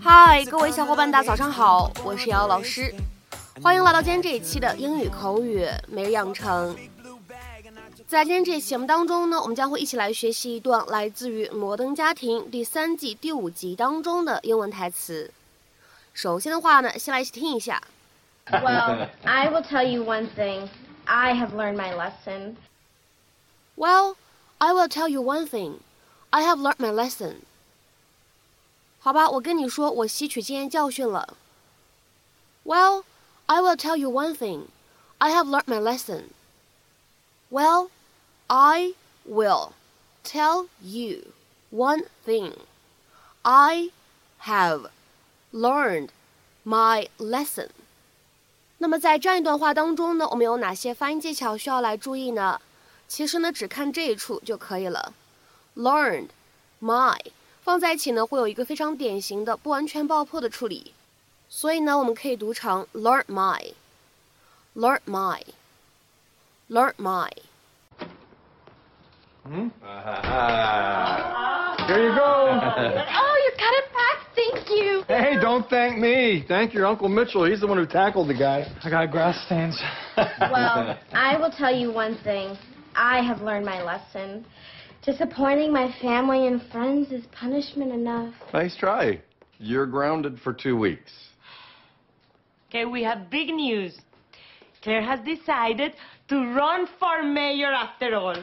嗨，各位小伙伴，大家早上好，我是瑶老师，欢迎来到今天这一期的英语口语每日养成。在今天这期节目当中呢，我们将会一起来学习一段来自于《摩登家庭》第三季第五集当中的英文台词。首先的话呢，先来一起听一下。Well, I will tell you one thing. I have learned my lesson. Well, I will tell you one thing. I have learned my lesson. 好吧，我跟你说，我吸取经验教训了。Well, I will tell you one thing. I have learned my lesson. Well, I will tell you one thing. I have learned my lesson. 那么在这样一段话当中呢，我们有哪些发音技巧需要来注意呢？ 其实呢，只看这一处就可以了。Learned, my 放在一起呢，会有一个非常典型的不完全爆破的处理，所以呢，我们可以读成 learn my，learn my，learn my。Hmm? Here you go. Oh, you cut it back. Thank you. Hey, don't thank me. Thank your Uncle Mitchell. He's the one who tackled the guy. I got grass stains. Well, I will tell you one thing. I have learned my lesson. Disappointing my family and friends is punishment enough. Nice try. You're grounded for two weeks. Okay, we have big news. Claire has decided to run for mayor after all.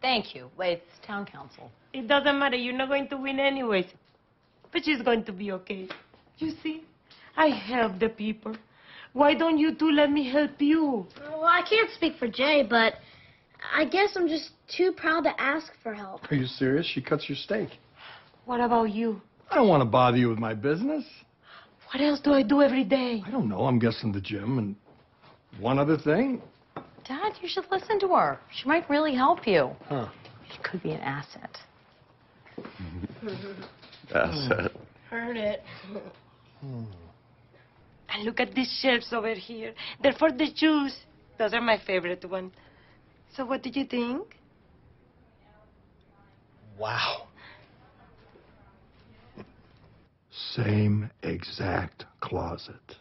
Thank you. Wait, it's town council. It doesn't matter. You're not going to win anyways. But she's going to be okay. You see, I help the people. Why don't you two let me help you? Well, I can't speak for Jay, but I guess I'm just too proud to ask for help. Are you serious? She cuts your steak. What about you? I don't want to bother you with my business. What else do I do every day? I don't know. I'm guessing the gym and one other thing. Dad, you should listen to her. She might really help you. Huh. She could be an asset. Asset. Heard it. And look at these shelves over here. They're for the shoes. Those are my favorite ones. So what did you think? Wow. Same exact closet.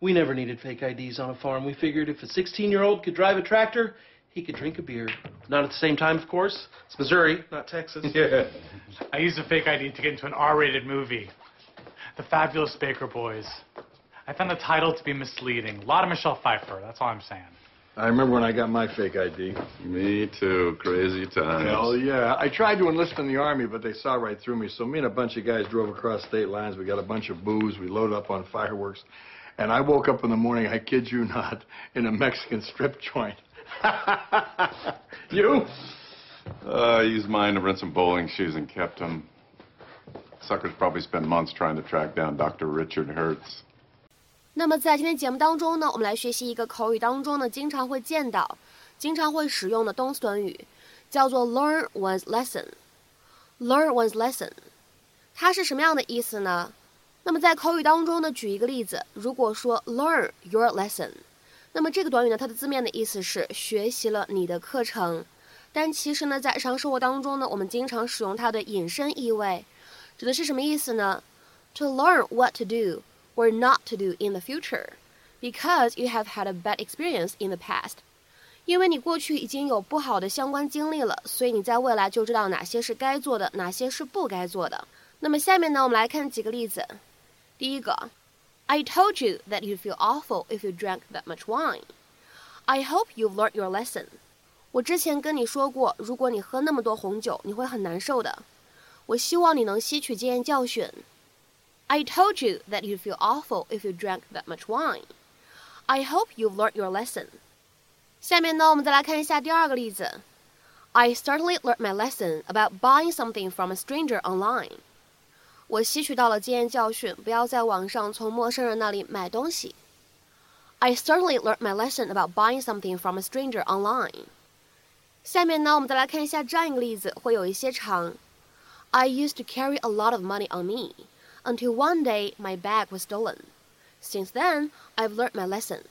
We never needed fake IDs on a farm. We figured if a 16 year old could drive a tractor, he could drink a beer. Not at the same time, of course. It's Missouri, not Texas. Yeah. I used a fake ID to get into an R-rated movie, The Fabulous Baker Boys. I found the title to be misleading. A lot of Michelle Pfeiffer. That's all I'm saying. I remember when I got my fake ID. Me too. Crazy times. Hell yeah. I tried to enlist in the Army, but they saw right through me. So me and a bunch of guys drove across state lines. We got a bunch of booze. We loaded up on fireworks. And I woke up in the morning, I kid you not, in a Mexican strip joint. you? Uh, I used mine to rent some bowling shoes and kept them. Suckers probably spent months trying to track down Dr. Richard Hertz. 那么在今天节目当中呢，我们来学习一个口语当中呢经常会见到、经常会使用的动词短语，叫做 learn one's lesson。learn one's lesson，它是什么样的意思呢？那么在口语当中呢，举一个例子，如果说 learn your lesson，那么这个短语呢，它的字面的意思是学习了你的课程，但其实呢，在日常生活当中呢，我们经常使用它的引申意味，指的是什么意思呢？To learn what to do or not to do in the future, because you have had a bad experience in the past。因为你过去已经有不好的相关经历了，所以你在未来就知道哪些是该做的，哪些是不该做的。那么下面呢，我们来看几个例子。第一个，I told you that you'd feel awful if you drank that much wine. I hope you've learned your lesson. 我之前跟你说过，如果你喝那么多红酒，你会很难受的。我希望你能吸取经验教训。 I told you that you'd feel awful if you drank that much wine. I hope you've learned your lesson. 下面呢，我们再来看一下第二个例子。I certainly learned my lesson about buying something from a stranger online. 我吸取到了经验教训，不要在网上从陌生人那里买东西。I certainly learned my lesson about buying something from a stranger online. 下面呢，我们再来看一下这样一个例子，会有一些长。I used to carry a lot of money on me until one day my bag was stolen. Since then, I've learned my lesson.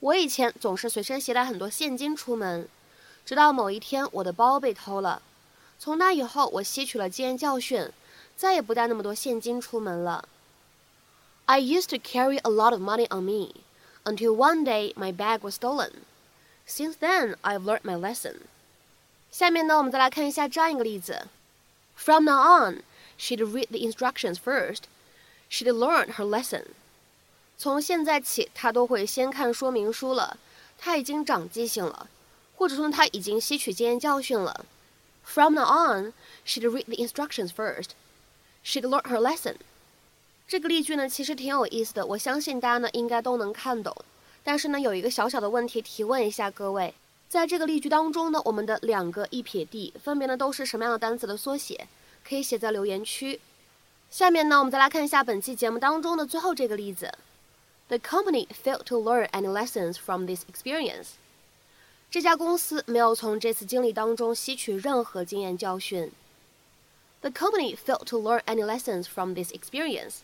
我以前总是随身携带很多现金出门，直到某一天我的包被偷了。从那以后，我吸取了经验教训，再也不带那么多现金出门了。I used to carry a lot of money on me until one day my bag was stolen. Since then, I've learned my lesson. 下面呢，我们再来看一下这样一个例子。From now on, she'd read the instructions first. She'd learn her lesson. 从现在起，她都会先看说明书了。她已经长记性了，或者说她已经吸取经验教训了。From now on, she'd read the instructions first. She'd learn her lesson. 这个例句呢，其实挺有意思的，我相信大家呢应该都能看懂。但是呢，有一个小小的问题提问一下各位，在这个例句当中呢，我们的两个一撇 d 分别呢都是什么样的单词的缩写？可以写在留言区。下面呢，我们再来看一下本期节目当中的最后这个例子：The company failed to learn any lessons from this experience。这家公司没有从这次经历当中吸取任何经验教训。The company failed to learn any lessons from this experience。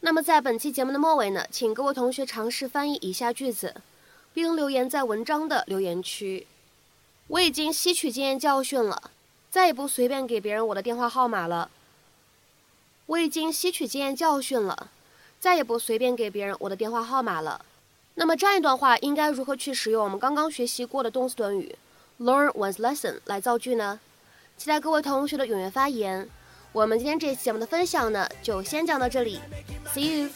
那么在本期节目的末尾呢，请各位同学尝试翻译以下句子，并留言在文章的留言区。我已经吸取经验教训了，再也不随便给别人我的电话号码了。我已经吸取经验教训了，再也不随便给别人我的电话号码了。那么这样一段话应该如何去使用我们刚刚学习过的动词短语 learn one's lesson 来造句呢？期待各位同学的踊跃发言。我们今天这期节目的分享呢，就先讲到这里，See you。